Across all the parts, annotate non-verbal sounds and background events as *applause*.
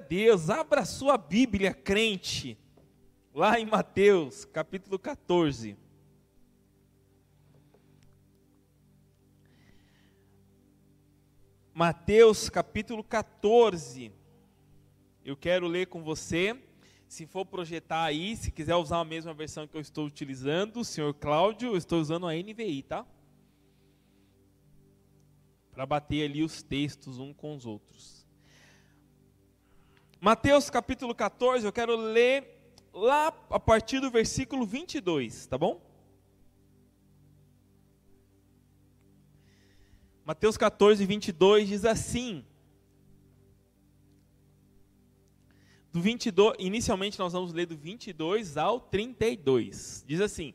Deus. Abra sua Bíblia, crente, lá em Mateus, capítulo 14. Mateus, capítulo 14. Eu quero ler com você. Se for projetar aí, se quiser usar a mesma versão que eu estou utilizando, senhor Cláudio, eu estou usando a NVI, tá? Para bater ali os textos um com os outros. Mateus capítulo 14, eu quero ler lá a partir do versículo 22, tá bom? Mateus 14, 22 diz assim. Do 22, inicialmente nós vamos ler do 22 ao 32. Diz assim: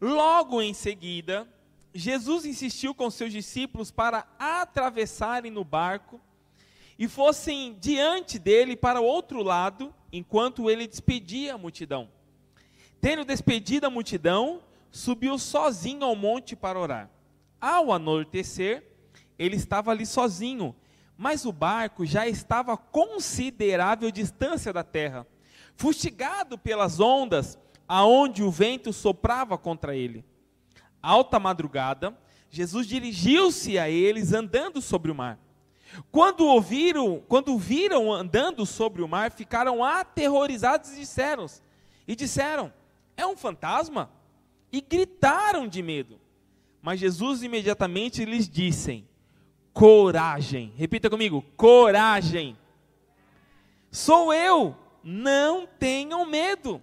Logo em seguida, Jesus insistiu com seus discípulos para atravessarem no barco e fossem diante dele para o outro lado, enquanto ele despedia a multidão. Tendo despedido a multidão, subiu sozinho ao monte para orar. Ao anoitecer, ele estava ali sozinho, mas o barco já estava a considerável distância da terra, fustigado pelas ondas, aonde o vento soprava contra ele. Alta madrugada, Jesus dirigiu-se a eles andando sobre o mar. Quando ouviram, quando viram andando sobre o mar, ficaram aterrorizados e disseram, e disseram: "É um fantasma?" E gritaram de medo. Mas Jesus imediatamente lhes disse: Coragem. Repita comigo: coragem. Sou eu, não tenham medo.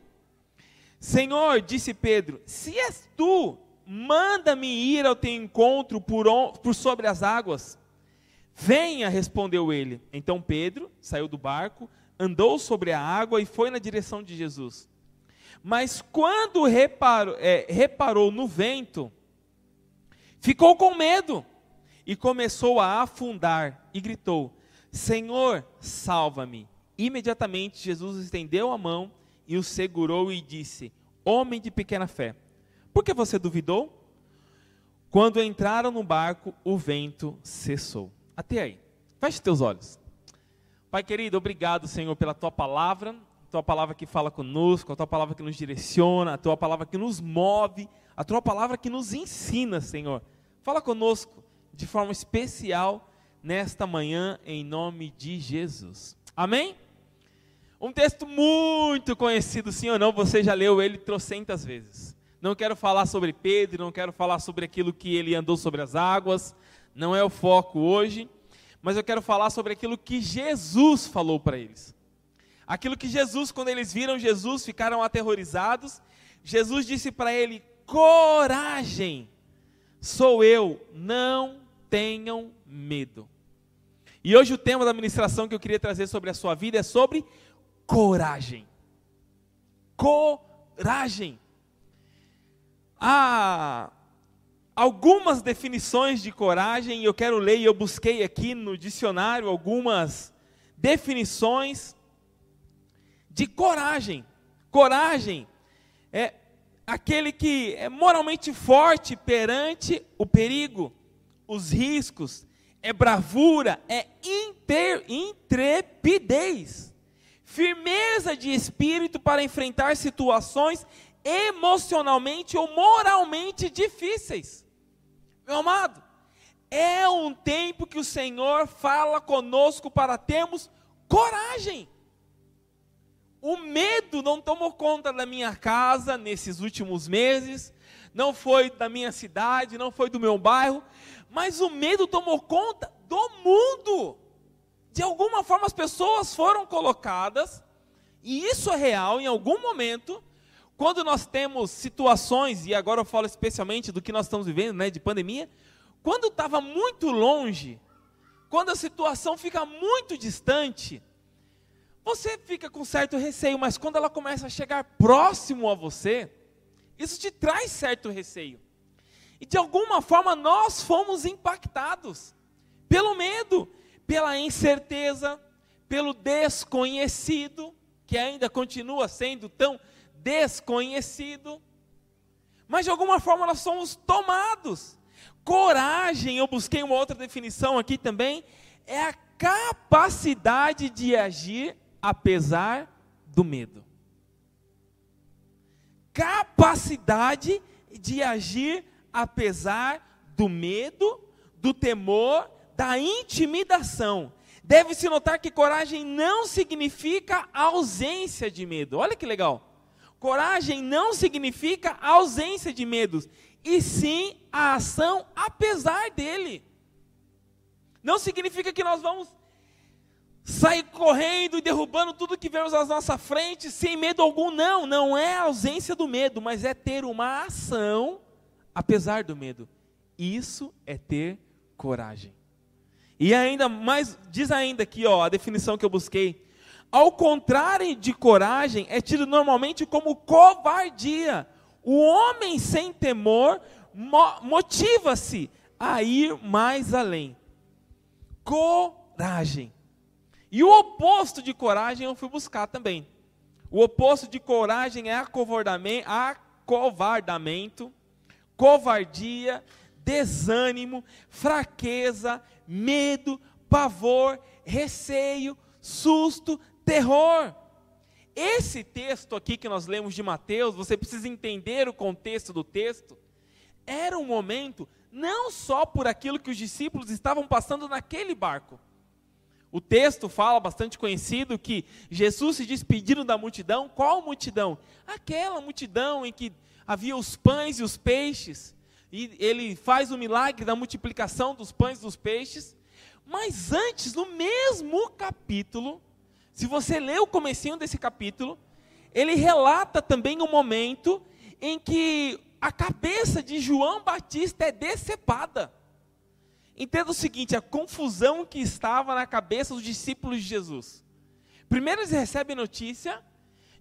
Senhor, disse Pedro, se és tu, manda-me ir ao teu encontro por, por sobre as águas. Venha, respondeu ele. Então Pedro saiu do barco, andou sobre a água e foi na direção de Jesus. Mas quando reparou, é, reparou no vento, ficou com medo e começou a afundar e gritou: Senhor, salva-me. Imediatamente Jesus estendeu a mão e o segurou e disse: Homem de pequena fé, por que você duvidou? Quando entraram no barco, o vento cessou. Até aí. Feche teus olhos. Pai querido, obrigado, Senhor, pela tua palavra, tua palavra que fala conosco, a tua palavra que nos direciona, a tua palavra que nos move, a tua palavra que nos ensina, Senhor. Fala conosco de forma especial nesta manhã, em nome de Jesus. Amém? Um texto muito conhecido, sim ou não, você já leu ele trocentas vezes. Não quero falar sobre Pedro, não quero falar sobre aquilo que ele andou sobre as águas, não é o foco hoje, mas eu quero falar sobre aquilo que Jesus falou para eles. Aquilo que Jesus, quando eles viram Jesus, ficaram aterrorizados. Jesus disse para ele: Coragem, sou eu, não tenham medo. E hoje o tema da ministração que eu queria trazer sobre a sua vida é sobre coragem. Coragem. Ah, algumas definições de coragem, eu quero ler, eu busquei aqui no dicionário algumas definições de coragem. Coragem é aquele que é moralmente forte perante o perigo, os riscos, é bravura, é inter, intrepidez, firmeza de espírito para enfrentar situações emocionalmente ou moralmente difíceis. Meu amado, é um tempo que o Senhor fala conosco para termos coragem. O medo não tomou conta da minha casa nesses últimos meses, não foi da minha cidade, não foi do meu bairro, mas o medo tomou conta do mundo. De alguma forma as pessoas foram colocadas, e isso é real em algum momento, quando nós temos situações, e agora eu falo especialmente do que nós estamos vivendo, né, de pandemia, quando estava muito longe, quando a situação fica muito distante, você fica com certo receio, mas quando ela começa a chegar próximo a você, isso te traz certo receio. E de alguma forma nós fomos impactados pelo medo, pela incerteza, pelo desconhecido, que ainda continua sendo tão desconhecido. Mas de alguma forma nós somos tomados. Coragem, eu busquei uma outra definição aqui também, é a capacidade de agir apesar do medo. Capacidade de agir apesar do medo, do temor, da intimidação. Deve-se notar que coragem não significa ausência de medo. Olha que legal. Coragem não significa ausência de medos, e sim a ação apesar dele. Não significa que nós vamos sair correndo e derrubando tudo que vemos à nossa frente sem medo algum. Não, não é a ausência do medo, mas é ter uma ação apesar do medo. Isso é ter coragem. E ainda mais, diz ainda aqui, ó, a definição que eu busquei. Ao contrário de coragem, é tido normalmente como covardia. O homem sem temor mo motiva-se a ir mais além. Coragem. E o oposto de coragem eu fui buscar também. O oposto de coragem é acovardamento, covardia, desânimo, fraqueza, medo, pavor, receio, susto, terror. Esse texto aqui que nós lemos de Mateus, você precisa entender o contexto do texto. Era um momento não só por aquilo que os discípulos estavam passando naquele barco. O texto fala, bastante conhecido, que Jesus se despedindo da multidão. Qual multidão? Aquela multidão em que havia os pães e os peixes. E ele faz o milagre da multiplicação dos pães e dos peixes. Mas antes, no mesmo capítulo, se você lê o comecinho desse capítulo, ele relata também um momento em que a cabeça de João Batista é decepada. Entenda o seguinte: a confusão que estava na cabeça dos discípulos de Jesus. Primeiro eles recebem notícia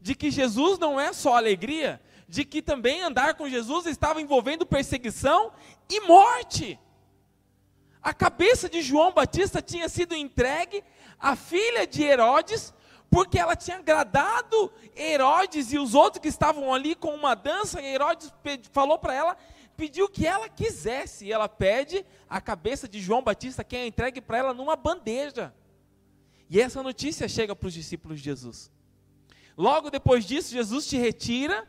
de que Jesus não é só alegria, de que também andar com Jesus estava envolvendo perseguição e morte. A cabeça de João Batista tinha sido entregue à filha de Herodes, porque ela tinha agradado Herodes e os outros que estavam ali com uma dança, e Herodes falou para ela, pediu que ela quisesse, e ela pede a cabeça de João Batista, que é entregue para ela numa bandeja. E essa notícia chega para os discípulos de Jesus. Logo depois disso, Jesus te retira,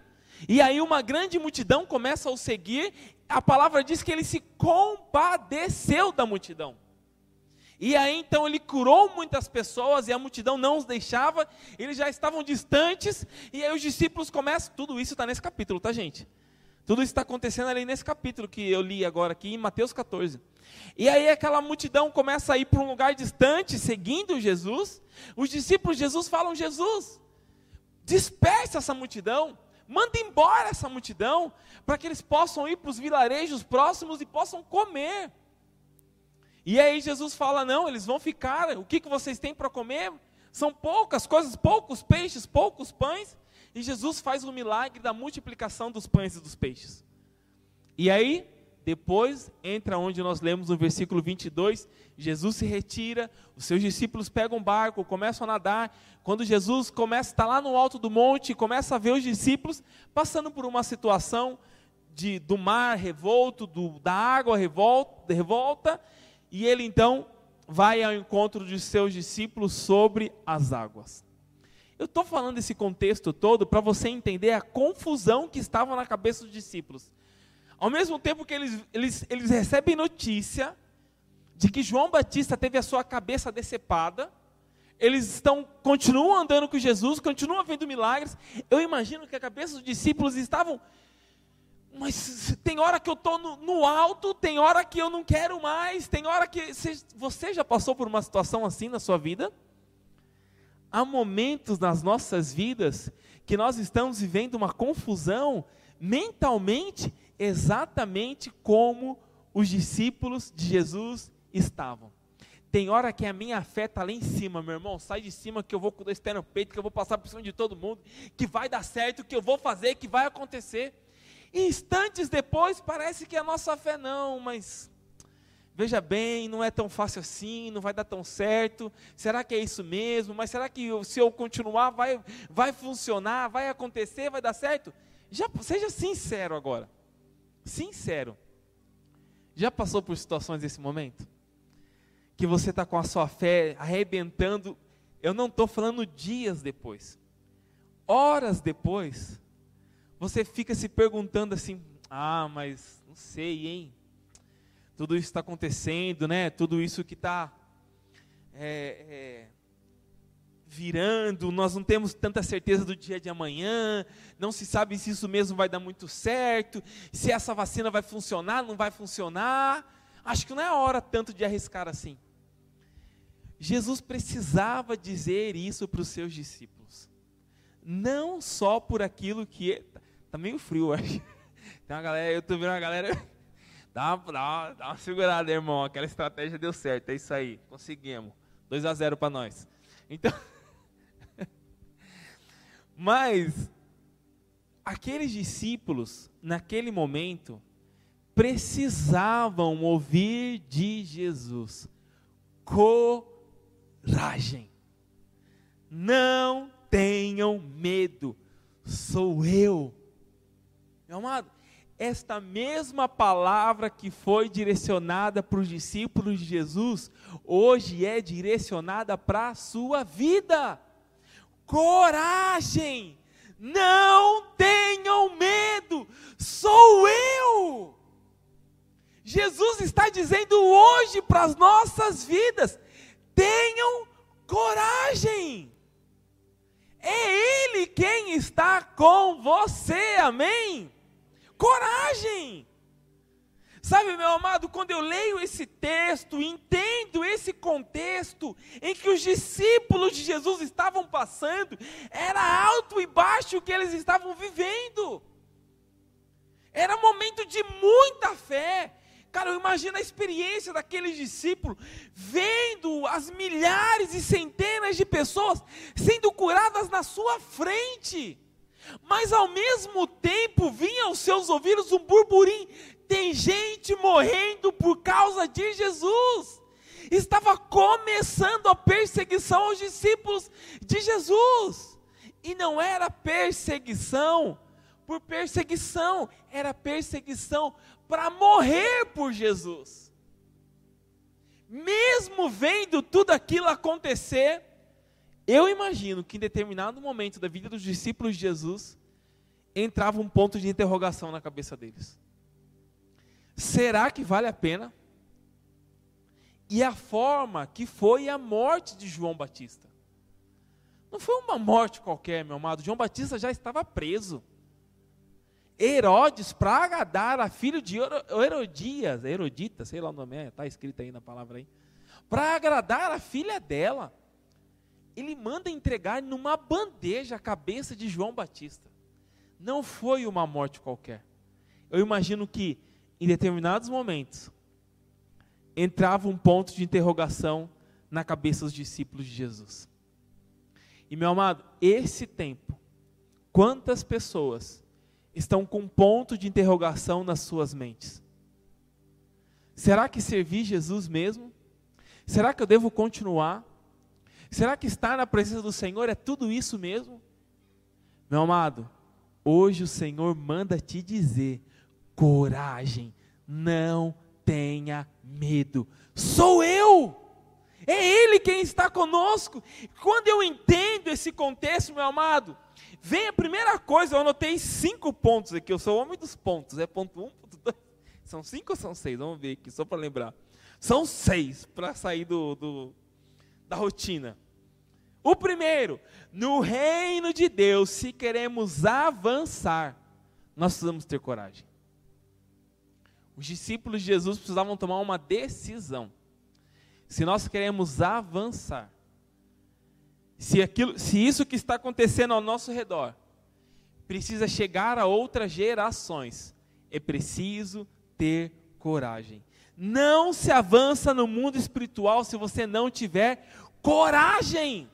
e aí uma grande multidão começa a o seguir. A palavra diz que ele se compadeceu da multidão. E aí então ele curou muitas pessoas e a multidão não os deixava, eles já estavam distantes, e aí os discípulos começam. Tudo isso está nesse capítulo, tá, gente? Tudo isso está acontecendo ali nesse capítulo que eu li agora aqui em Mateus 14. E aí aquela multidão começa a ir para um lugar distante, seguindo Jesus. Os discípulos de Jesus falam: Jesus, dispersa essa multidão, manda embora essa multidão, para que eles possam ir para os vilarejos próximos e possam comer. E aí Jesus fala: não, eles vão ficar, o que, que vocês têm para comer? São poucas coisas, poucos peixes, poucos pães. E Jesus faz o milagre da multiplicação dos pães e dos peixes. E aí, depois, entra onde nós lemos no versículo 22, Jesus se retira, os seus discípulos pegam um barco, começam a nadar. Quando Jesus começa a estar lá no alto do monte, começa a ver os discípulos passando por uma situação de, do mar revolto, do, da água revolta, revolta, e ele então vai ao encontro de seus discípulos sobre as águas. Eu estou falando esse contexto todo para você entender a confusão que estava na cabeça dos discípulos. Ao mesmo tempo que eles, eles, eles recebem notícia de que João Batista teve a sua cabeça decepada, eles estão continuam andando com Jesus, continuam vendo milagres. Eu imagino que a cabeça dos discípulos estavam mas tem hora que eu estou no, no, alto, tem hora que eu não quero mais, tem hora que. Você já passou por uma situação assim na sua vida? Há momentos nas nossas vidas que nós estamos vivendo uma confusão mentalmente exatamente como os discípulos de Jesus estavam. Tem hora que a minha fé está lá em cima, meu irmão. Sai de cima que eu vou com dois pés no peito, que eu vou passar por cima de todo mundo, que vai dar certo, que eu vou fazer, que vai acontecer. Instantes depois parece que a nossa fé não, mas veja bem, não é tão fácil assim, não vai dar tão certo. Será que é isso mesmo? Mas será que se eu continuar vai, vai funcionar, vai acontecer, vai dar certo? Já, seja sincero agora sincero, já passou por situações desse momento? que você está com a sua fé arrebentando, eu não estou falando dias depois, horas depois, você fica se perguntando assim: ah, mas não sei, hein? Tudo isso está acontecendo, né? Tudo isso que está é, é, virando, nós não temos tanta certeza do dia de amanhã, não se sabe se isso mesmo vai dar muito certo, se essa vacina vai funcionar, não vai funcionar. Acho que não é hora tanto de arriscar assim. Jesus precisava dizer isso para os seus discípulos. Não só por aquilo que. Tá meio frio, acho. *laughs* Tem uma galera, eu estou vendo uma galera. *laughs* Dá uma, dá, uma, dá uma segurada, irmão. Aquela estratégia deu certo, é isso aí. Conseguimos. 2 a 0 para nós. Então. *laughs* Mas aqueles discípulos, naquele momento, precisavam ouvir de Jesus coragem. Não tenham medo, sou eu. Meu amado, esta mesma palavra que foi direcionada para os discípulos de Jesus, hoje é direcionada para a sua vida. Coragem! Não tenham medo, sou eu. Jesus está dizendo hoje para as nossas vidas: tenham coragem. É Ele quem está com você, amém? Coragem. Sabe, meu amado, quando eu leio esse texto, entendo esse contexto em que os discípulos de Jesus estavam passando, era alto e baixo o que eles estavam vivendo. Era momento de muita fé. Cara, eu imagino a experiência daqueles discípulos vendo as milhares e centenas de pessoas sendo curadas na sua frente. Mas ao mesmo tempo vinha aos seus ouvidos um burburinho tem gente morrendo por causa de Jesus. Estava começando a perseguição aos discípulos de Jesus. E não era perseguição por perseguição, era perseguição para morrer por Jesus. Mesmo vendo tudo aquilo acontecer, eu imagino que em determinado momento da vida dos discípulos de Jesus, entrava um ponto de interrogação na cabeça deles. Será que vale a pena? E a forma que foi a morte de João Batista. Não foi uma morte qualquer, meu amado. João Batista já estava preso. Herodes, para agradar a filha de Herodias, Herodita, sei lá o nome, está escrito aí na palavra aí. Para agradar a filha dela, ele manda entregar numa bandeja a cabeça de João Batista. Não foi uma morte qualquer. Eu imagino que em determinados momentos, entrava um ponto de interrogação na cabeça dos discípulos de Jesus. E meu amado, esse tempo, quantas pessoas estão com ponto de interrogação nas suas mentes? Será que servir Jesus mesmo? Será que eu devo continuar? Será que estar na presença do Senhor é tudo isso mesmo? Meu amado, hoje o Senhor manda te dizer: coragem, não tenha medo. Sou eu. É Ele quem está conosco. Quando eu entendo esse contexto, meu amado, vem a primeira coisa, eu anotei cinco pontos aqui, eu sou o homem dos pontos, é ponto um, ponto dois, são cinco ou são seis? Vamos ver aqui, só para lembrar. São seis, para sair do, do, da rotina. O primeiro, no reino de Deus, se queremos avançar, nós precisamos ter coragem. Os discípulos de Jesus precisavam tomar uma decisão. Se nós queremos avançar, se, aquilo, se isso que está acontecendo ao nosso redor precisa chegar a outras gerações, é preciso ter coragem. Não se avança no mundo espiritual se você não tiver coragem.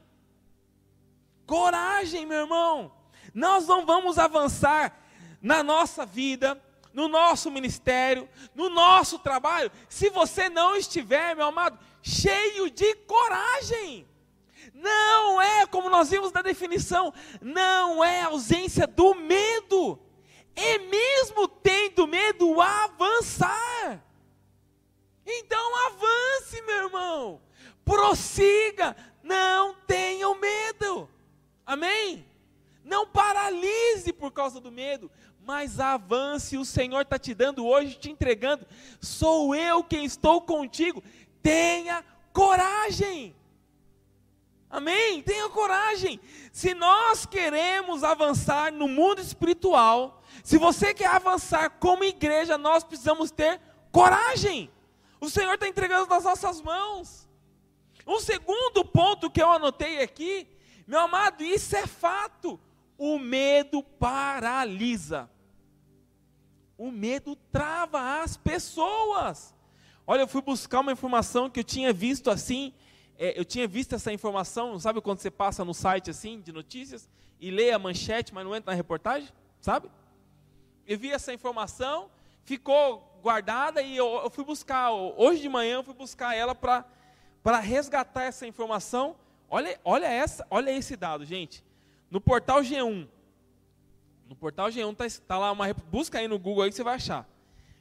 Coragem, meu irmão. Nós não vamos avançar na nossa vida no nosso ministério, no nosso trabalho, se você não estiver, meu amado, cheio de coragem. Não é, como nós vimos na definição, não é ausência do medo, é mesmo tendo medo avançar. Então avance, meu irmão. Prossiga, não tenham medo. Amém? Não paralise por causa do medo, mas avance. O Senhor está te dando hoje, te entregando. Sou eu quem estou contigo. Tenha coragem. Amém? Tenha coragem. Se nós queremos avançar no mundo espiritual, se você quer avançar como igreja, nós precisamos ter coragem. O Senhor está entregando nas nossas mãos. Um segundo ponto que eu anotei aqui, meu amado, isso é fato. O medo paralisa. O medo trava as pessoas. Olha, eu fui buscar uma informação que eu tinha visto assim. É, eu tinha visto essa informação, sabe quando você passa no site assim de notícias e lê a manchete, mas não entra na reportagem, sabe? Eu vi essa informação, ficou guardada e eu, eu fui buscar. Hoje de manhã eu fui buscar ela para para resgatar essa informação. Olha, olha, essa, olha esse dado, gente. No portal G1, no portal G1 está tá lá uma busca aí no Google aí que você vai achar.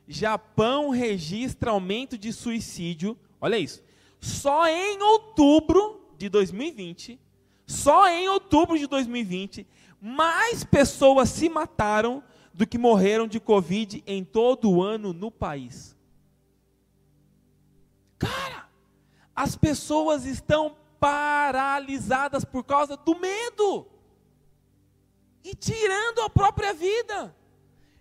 Japão registra aumento de suicídio. Olha isso. Só em outubro de 2020, só em outubro de 2020, mais pessoas se mataram do que morreram de Covid em todo o ano no país. Cara, as pessoas estão paralisadas por causa do medo e tirando a própria vida.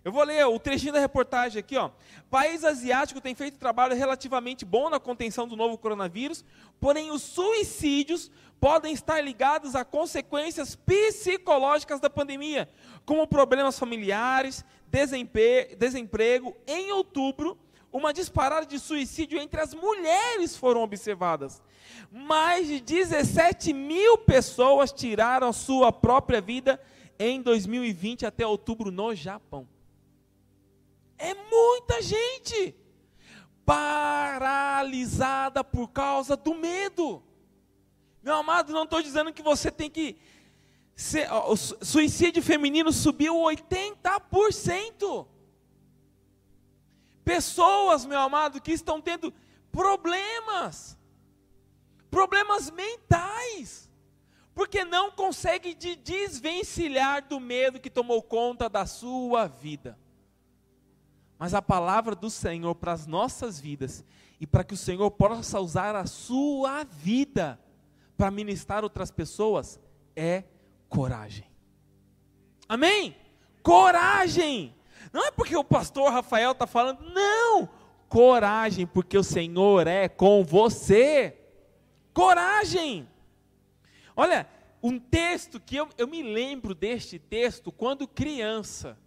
Eu vou ler o trechinho da reportagem aqui, ó. País asiático tem feito trabalho relativamente bom na contenção do novo coronavírus, porém os suicídios podem estar ligados a consequências psicológicas da pandemia, como problemas familiares, desemprego. Em outubro, uma disparada de suicídio entre as mulheres foram observadas. Mais de 17 mil pessoas tiraram sua própria vida em 2020 até outubro no Japão. É muita gente paralisada por causa do medo. Meu amado, não estou dizendo que você tem que. Ser, o suicídio feminino subiu 80%. Pessoas, meu amado, que estão tendo problemas, problemas mentais, porque não conseguem de desvencilhar do medo que tomou conta da sua vida. Mas a palavra do Senhor para as nossas vidas e para que o Senhor possa usar a sua vida para ministrar outras pessoas é coragem. Amém? Coragem. Não é porque o pastor Rafael está falando, não. Coragem, porque o Senhor é com você. Coragem. Olha, um texto que eu, eu me lembro deste texto quando criança.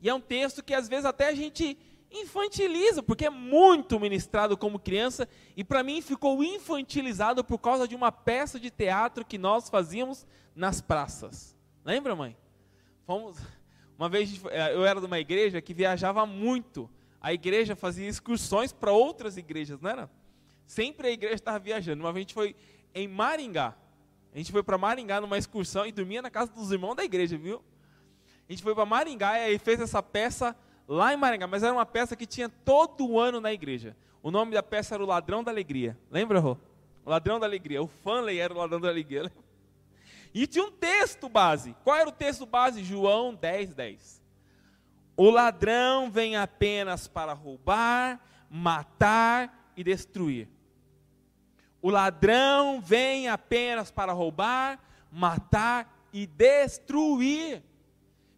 E é um texto que às vezes até a gente infantiliza, porque é muito ministrado como criança, e para mim ficou infantilizado por causa de uma peça de teatro que nós fazíamos nas praças. Lembra, mãe? Fomos, uma vez eh, eu era de uma igreja que viajava muito. A igreja fazia excursões para outras igrejas, não era? Sempre a igreja estava viajando. Uma vez a gente foi em Maringá. A gente foi para Maringá numa excursão e dormia na casa dos irmãos da igreja, viu? A gente foi para Maringá e fez essa peça lá em Maringá, mas era uma peça que tinha todo ano na igreja. O nome da peça era O Ladrão da Alegria. Lembra, Rô? O Ladrão da Alegria. O Fanley era o Ladrão da Alegria. E tinha um texto base. Qual era o texto base? João 10, 10. O ladrão vem apenas para roubar, matar e destruir. O ladrão vem apenas para roubar, matar e destruir.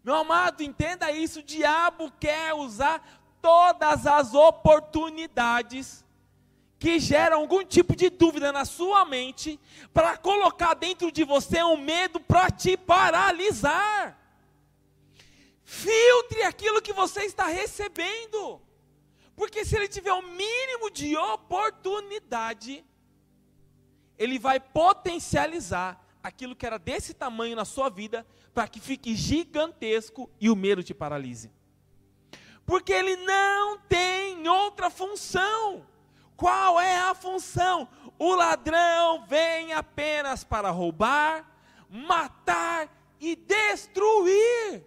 Meu amado, entenda isso: o diabo quer usar todas as oportunidades que geram algum tipo de dúvida na sua mente para colocar dentro de você um medo para te paralisar. Filtre aquilo que você está recebendo. Porque se ele tiver o mínimo de oportunidade, ele vai potencializar aquilo que era desse tamanho na sua vida para que fique gigantesco e o medo te paralise. Porque ele não tem outra função. Qual é a função? O ladrão vem apenas para roubar, matar e destruir.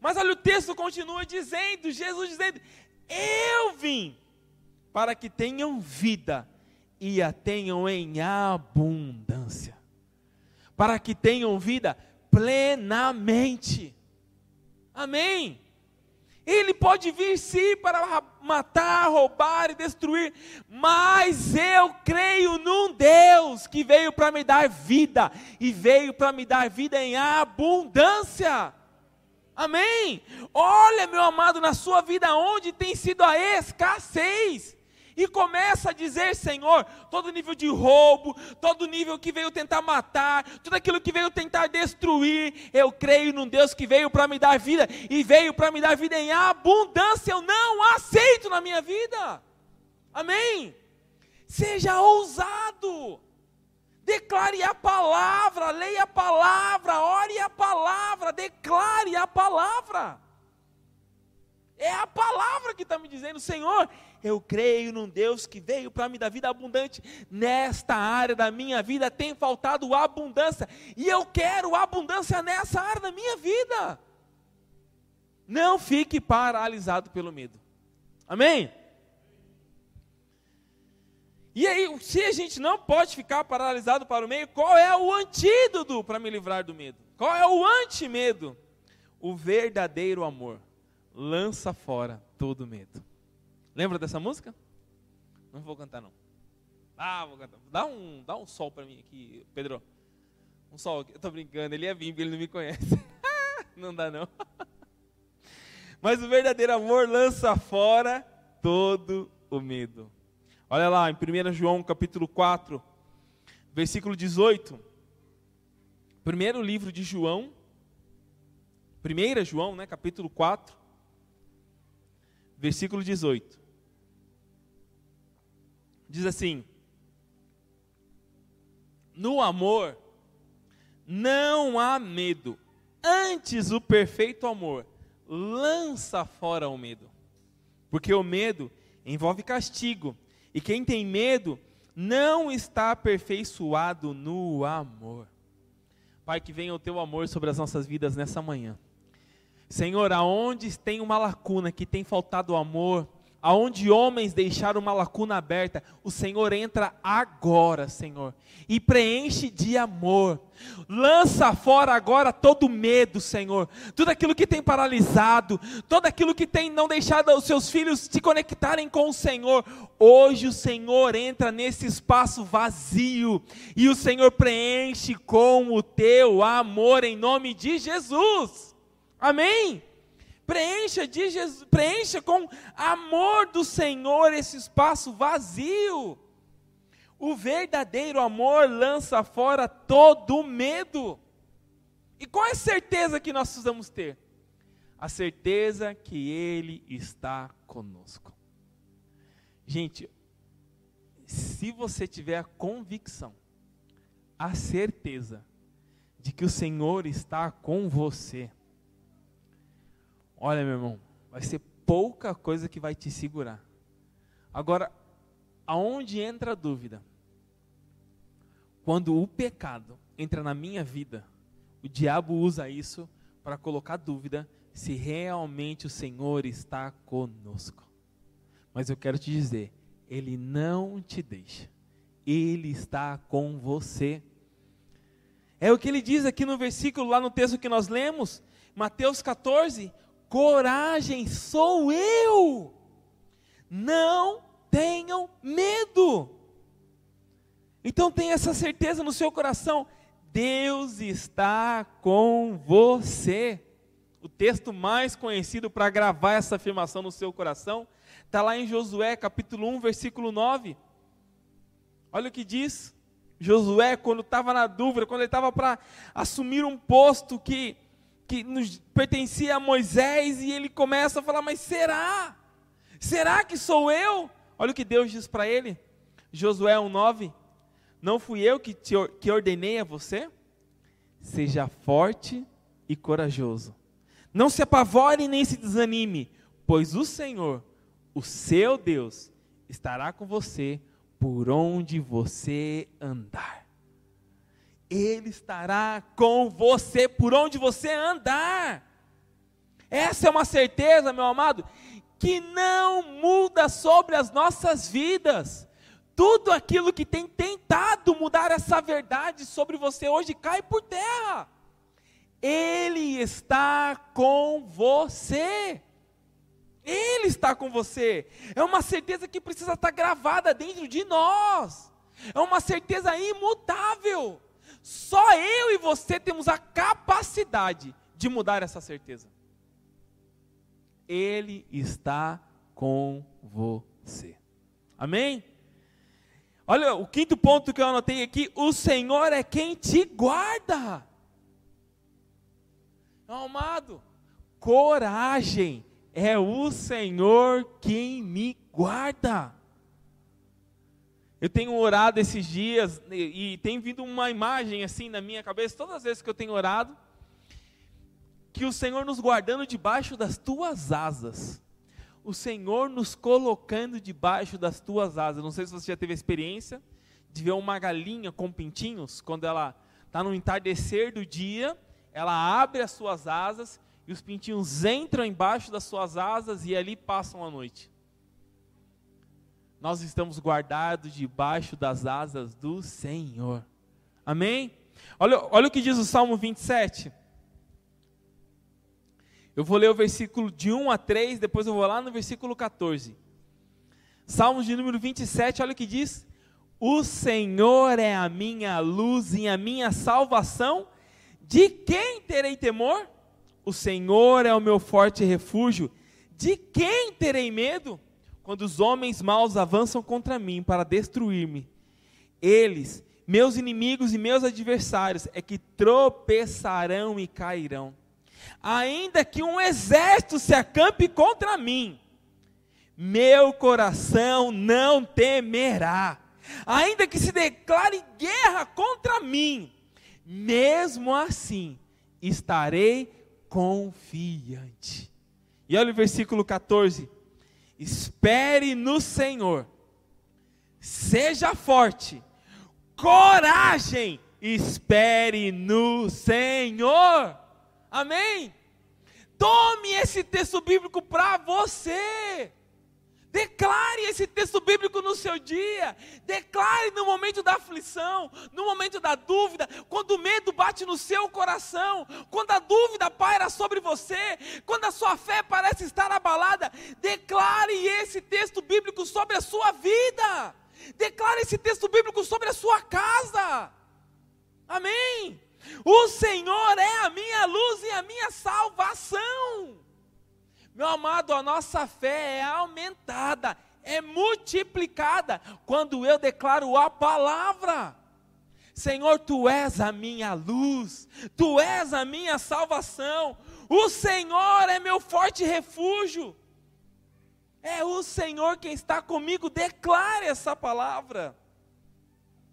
Mas olha, o texto continua dizendo, Jesus dizendo: Eu vim para que tenham vida e a tenham em abundância. Para que tenham vida plenamente. Amém. Ele pode vir sim para matar, roubar e destruir, mas eu creio num Deus que veio para me dar vida e veio para me dar vida em abundância. Amém? Olha, meu amado, na sua vida onde tem sido a escassez e começa a dizer, Senhor, todo nível de roubo, todo nível que veio tentar matar, tudo aquilo que veio tentar destruir, eu creio num Deus que veio para me dar vida e veio para me dar vida em abundância, eu não aceito na minha vida. Amém? Seja ousado. Declare a palavra, leia a palavra, ore a palavra, declare a palavra. É a palavra que está me dizendo, Senhor, eu creio num Deus que veio para me dar vida abundante. Nesta área da minha vida tem faltado abundância, e eu quero abundância nessa área da minha vida. Não fique paralisado pelo medo. Amém? E aí, se a gente não pode ficar paralisado para o meio, qual é o antídoto para me livrar do medo? Qual é o antimedo? O verdadeiro amor lança fora todo medo. Lembra dessa música? Não vou cantar não. Ah, vou cantar. Dá um, dá um sol para mim aqui, Pedro. Um sol. Eu tô brincando, ele ia vir porque ele não me conhece. *laughs* não dá não. *laughs* Mas o verdadeiro amor lança fora todo o medo. Olha lá em 1 João capítulo 4, versículo 18. Primeiro livro de João, 1 João, né, capítulo 4, versículo 18. Diz assim: No amor não há medo, antes o perfeito amor lança fora o medo, porque o medo envolve castigo, e quem tem medo não está aperfeiçoado no amor. Pai, que venha o teu amor sobre as nossas vidas nessa manhã. Senhor, aonde tem uma lacuna que tem faltado amor, aonde homens deixaram uma lacuna aberta, o Senhor entra agora, Senhor, e preenche de amor. Lança fora agora todo medo, Senhor. Tudo aquilo que tem paralisado, todo aquilo que tem não deixado os seus filhos se conectarem com o Senhor. Hoje o Senhor entra nesse espaço vazio e o Senhor preenche com o teu amor em nome de Jesus. Amém? Preencha, de Jesus, preencha com amor do Senhor esse espaço vazio. O verdadeiro amor lança fora todo medo. E qual é a certeza que nós precisamos ter? A certeza que Ele está conosco. Gente, se você tiver a convicção, a certeza de que o Senhor está com você, Olha, meu irmão, vai ser pouca coisa que vai te segurar. Agora, aonde entra a dúvida? Quando o pecado entra na minha vida, o diabo usa isso para colocar dúvida se realmente o Senhor está conosco. Mas eu quero te dizer, ele não te deixa. Ele está com você. É o que ele diz aqui no versículo, lá no texto que nós lemos, Mateus 14: coragem, sou eu. Não tenham medo. Então tenha essa certeza no seu coração, Deus está com você. O texto mais conhecido para gravar essa afirmação no seu coração está lá em Josué capítulo 1, versículo 9. Olha o que diz. Josué, quando estava na dúvida, quando ele estava para assumir um posto que que nos pertencia a Moisés e ele começa a falar: Mas será? Será que sou eu? Olha o que Deus diz para ele, Josué 1,9: Não fui eu que, te, que ordenei a você? Seja forte e corajoso. Não se apavore nem se desanime, pois o Senhor, o seu Deus, estará com você por onde você andar. Ele estará com você por onde você andar. Essa é uma certeza, meu amado, que não muda sobre as nossas vidas. Tudo aquilo que tem tentado mudar essa verdade sobre você hoje cai por terra. Ele está com você. Ele está com você. É uma certeza que precisa estar gravada dentro de nós. É uma certeza imutável. Só eu e você temos a capacidade de mudar essa certeza. Ele está com você. Amém? Olha, o quinto ponto que eu anotei aqui: o Senhor é quem te guarda. Amado, coragem é o Senhor quem me guarda. Eu tenho orado esses dias e, e tem vindo uma imagem assim na minha cabeça, todas as vezes que eu tenho orado, que o Senhor nos guardando debaixo das tuas asas. O Senhor nos colocando debaixo das tuas asas. Não sei se você já teve experiência de ver uma galinha com pintinhos, quando ela está no entardecer do dia, ela abre as suas asas e os pintinhos entram embaixo das suas asas e ali passam a noite nós estamos guardados debaixo das asas do Senhor. Amém? Olha, olha o que diz o Salmo 27. Eu vou ler o versículo de 1 a 3, depois eu vou lá no versículo 14. Salmos de número 27, olha o que diz: O Senhor é a minha luz e a minha salvação, de quem terei temor? O Senhor é o meu forte refúgio, de quem terei medo? Quando os homens maus avançam contra mim para destruir-me, eles, meus inimigos e meus adversários, é que tropeçarão e cairão. Ainda que um exército se acampe contra mim, meu coração não temerá. Ainda que se declare guerra contra mim, mesmo assim estarei confiante. E olha o versículo 14 Espere no Senhor. Seja forte. Coragem. Espere no Senhor. Amém? Tome esse texto bíblico para você. Declare esse texto bíblico no seu dia. Declare no momento da aflição, no momento da dúvida, quando o medo bate no seu coração, quando a dúvida paira sobre você, quando a sua fé parece estar abalada. Declare esse texto bíblico sobre a sua vida. Declare esse texto bíblico sobre a sua casa. Amém. O Senhor é a minha luz e a minha salvação. Meu amado, a nossa fé é aumentada, é multiplicada quando eu declaro a palavra. Senhor, tu és a minha luz, tu és a minha salvação, o Senhor é meu forte refúgio. É o Senhor quem está comigo, declare essa palavra.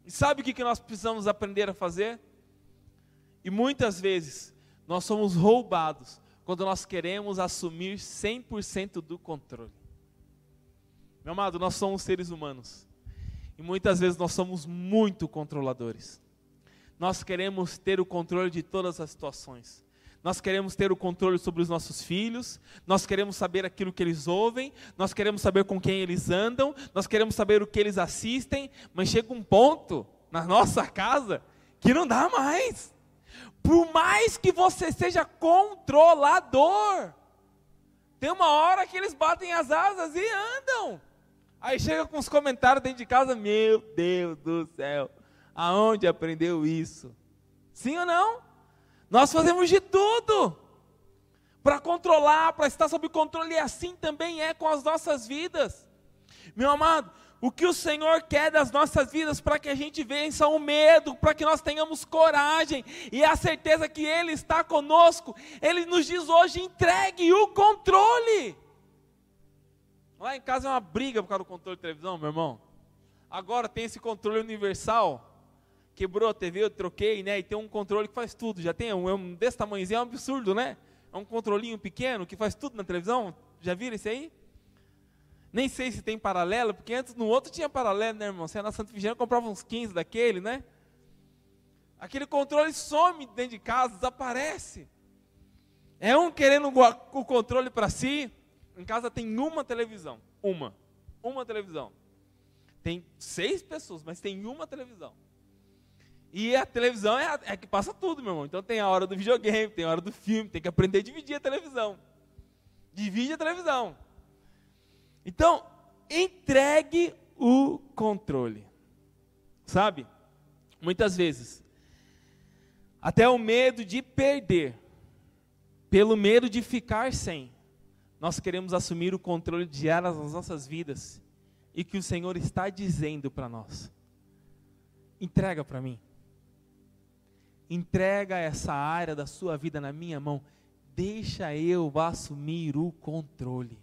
E sabe o que nós precisamos aprender a fazer? E muitas vezes nós somos roubados quando nós queremos assumir 100% do controle. Meu amado, nós somos seres humanos. E muitas vezes nós somos muito controladores. Nós queremos ter o controle de todas as situações. Nós queremos ter o controle sobre os nossos filhos, nós queremos saber aquilo que eles ouvem, nós queremos saber com quem eles andam, nós queremos saber o que eles assistem, mas chega um ponto na nossa casa que não dá mais. Por mais que você seja controlador, tem uma hora que eles batem as asas e andam. Aí chega com os comentários dentro de casa, meu Deus do céu, aonde aprendeu isso? Sim ou não? Nós fazemos de tudo para controlar, para estar sob controle, e assim também é com as nossas vidas. Meu amado, o que o Senhor quer das nossas vidas para que a gente vença o medo, para que nós tenhamos coragem e a certeza que Ele está conosco. Ele nos diz hoje: entregue o controle. Lá em casa é uma briga por causa do controle de televisão, meu irmão. Agora tem esse controle universal. Quebrou a TV, eu troquei, né? E tem um controle que faz tudo. Já tem um, é um desse tamanhozinho, é um absurdo, né? É um controlinho pequeno que faz tudo na televisão. Já viram isso aí? Nem sei se tem paralelo, porque antes no outro tinha paralelo, né, irmão? Você ia na Santa Vigília comprava uns 15 daquele, né? Aquele controle some dentro de casa, desaparece. É um querendo o controle para si, em casa tem uma televisão. Uma. Uma televisão. Tem seis pessoas, mas tem uma televisão. E a televisão é a, é a que passa tudo, meu irmão. Então tem a hora do videogame, tem a hora do filme, tem que aprender a dividir a televisão. Divide a televisão. Então, entregue o controle. Sabe? Muitas vezes, até o medo de perder, pelo medo de ficar sem, nós queremos assumir o controle diário das nossas vidas e que o Senhor está dizendo para nós: entrega para mim, entrega essa área da sua vida na minha mão, deixa eu assumir o controle.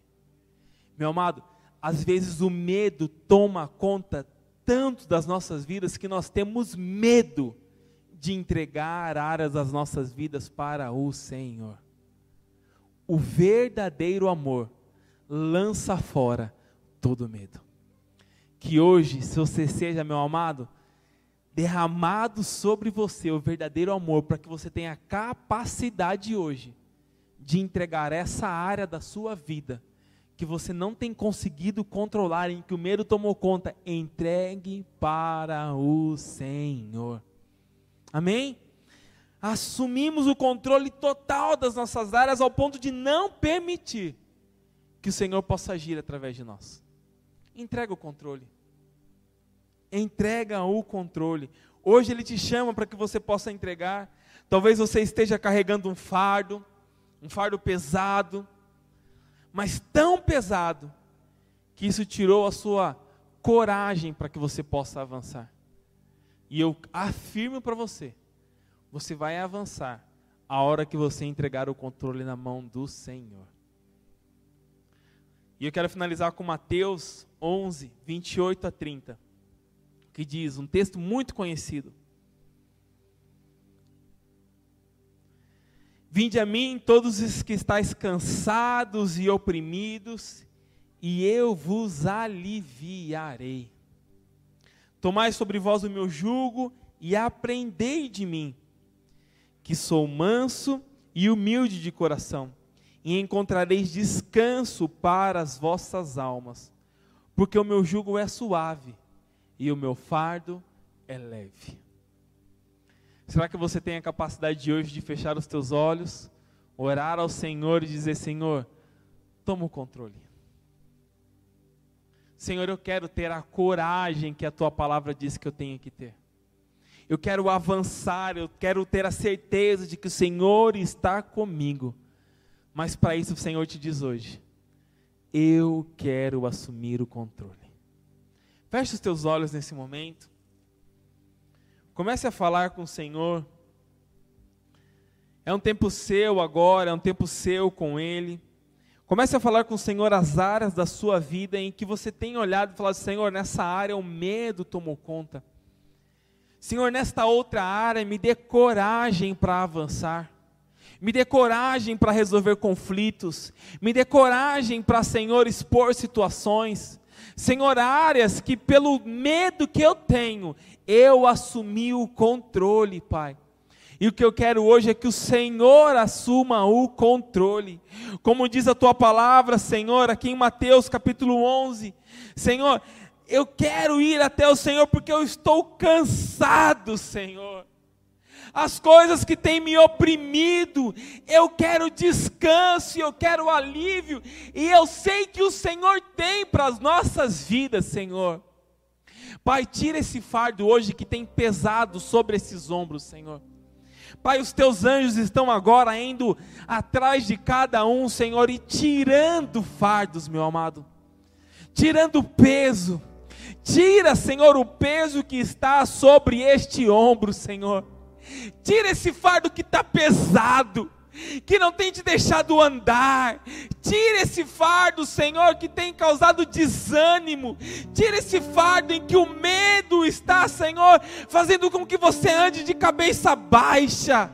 Meu amado, às vezes o medo toma conta tanto das nossas vidas que nós temos medo de entregar áreas das nossas vidas para o Senhor. O verdadeiro amor lança fora todo medo. Que hoje, se você seja, meu amado, derramado sobre você o verdadeiro amor, para que você tenha capacidade hoje de entregar essa área da sua vida que você não tem conseguido controlar, em que o medo tomou conta, entregue para o Senhor. Amém? Assumimos o controle total das nossas áreas ao ponto de não permitir que o Senhor possa agir através de nós. Entrega o controle. Entrega o controle. Hoje Ele te chama para que você possa entregar. Talvez você esteja carregando um fardo, um fardo pesado mas tão pesado, que isso tirou a sua coragem para que você possa avançar. E eu afirmo para você, você vai avançar a hora que você entregar o controle na mão do Senhor. E eu quero finalizar com Mateus 11, 28 a 30, que diz, um texto muito conhecido. Vinde a mim todos os que estáis cansados e oprimidos, e eu vos aliviarei. Tomai sobre vós o meu jugo e aprendei de mim, que sou manso e humilde de coração, e encontrareis descanso para as vossas almas, porque o meu jugo é suave e o meu fardo é leve. Será que você tem a capacidade de hoje de fechar os teus olhos, orar ao Senhor e dizer: Senhor, toma o controle. Senhor, eu quero ter a coragem que a tua palavra diz que eu tenho que ter. Eu quero avançar, eu quero ter a certeza de que o Senhor está comigo. Mas para isso o Senhor te diz hoje: eu quero assumir o controle. Feche os teus olhos nesse momento. Comece a falar com o Senhor. É um tempo seu agora, é um tempo seu com Ele. Comece a falar com o Senhor as áreas da sua vida em que você tem olhado e falado: Senhor, nessa área o medo tomou conta. Senhor, nesta outra área, me dê coragem para avançar. Me dê coragem para resolver conflitos. Me dê coragem para, Senhor, expor situações. Senhor, áreas que pelo medo que eu tenho, eu assumi o controle, Pai. E o que eu quero hoje é que o Senhor assuma o controle. Como diz a tua palavra, Senhor, aqui em Mateus capítulo 11. Senhor, eu quero ir até o Senhor porque eu estou cansado, Senhor. As coisas que têm me oprimido, eu quero descanso, eu quero alívio, e eu sei que o Senhor tem para as nossas vidas, Senhor. Pai, tira esse fardo hoje que tem pesado sobre esses ombros, Senhor. Pai, os teus anjos estão agora indo atrás de cada um, Senhor, e tirando fardos, meu amado, tirando peso. Tira, Senhor, o peso que está sobre este ombro, Senhor. Tira esse fardo que está pesado que não tem te deixado andar. Tira esse fardo, Senhor, que tem causado desânimo. Tira esse fardo em que o medo está, Senhor, fazendo com que você ande de cabeça baixa.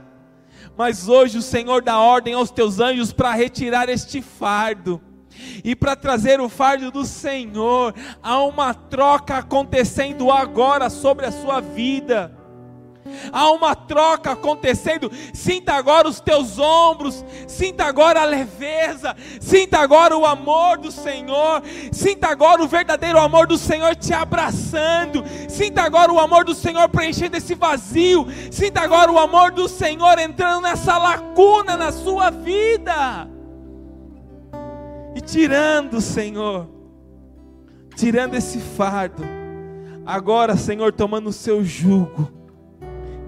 Mas hoje o Senhor dá ordem aos teus anjos para retirar este fardo e para trazer o fardo do Senhor. Há uma troca acontecendo agora sobre a sua vida. Há uma troca acontecendo. Sinta agora os teus ombros, sinta agora a leveza, sinta agora o amor do Senhor, sinta agora o verdadeiro amor do Senhor te abraçando, sinta agora o amor do Senhor preenchendo esse vazio, sinta agora o amor do Senhor entrando nessa lacuna na sua vida. E tirando, Senhor, tirando esse fardo. Agora, Senhor, tomando o seu jugo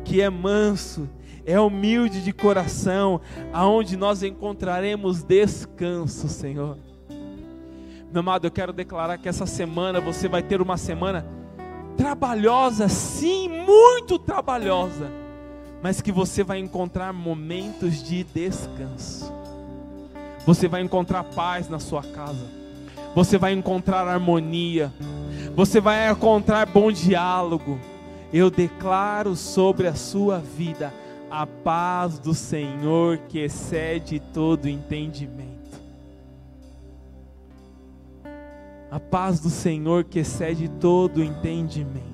que é manso, é humilde de coração, aonde nós encontraremos descanso, Senhor. Meu amado, eu quero declarar que essa semana você vai ter uma semana trabalhosa, sim, muito trabalhosa, mas que você vai encontrar momentos de descanso. Você vai encontrar paz na sua casa. Você vai encontrar harmonia. Você vai encontrar bom diálogo eu declaro sobre a sua vida a paz do Senhor que excede todo entendimento. A paz do Senhor que excede todo entendimento.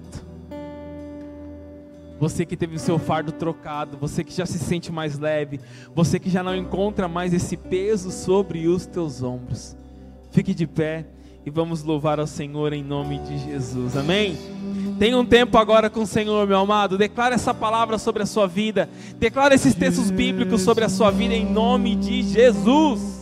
Você que teve o seu fardo trocado, você que já se sente mais leve, você que já não encontra mais esse peso sobre os teus ombros. Fique de pé e vamos louvar ao Senhor em nome de Jesus. Amém? Tenha um tempo agora com o Senhor, meu amado. Declara essa palavra sobre a sua vida. Declara esses textos bíblicos sobre a sua vida em nome de Jesus.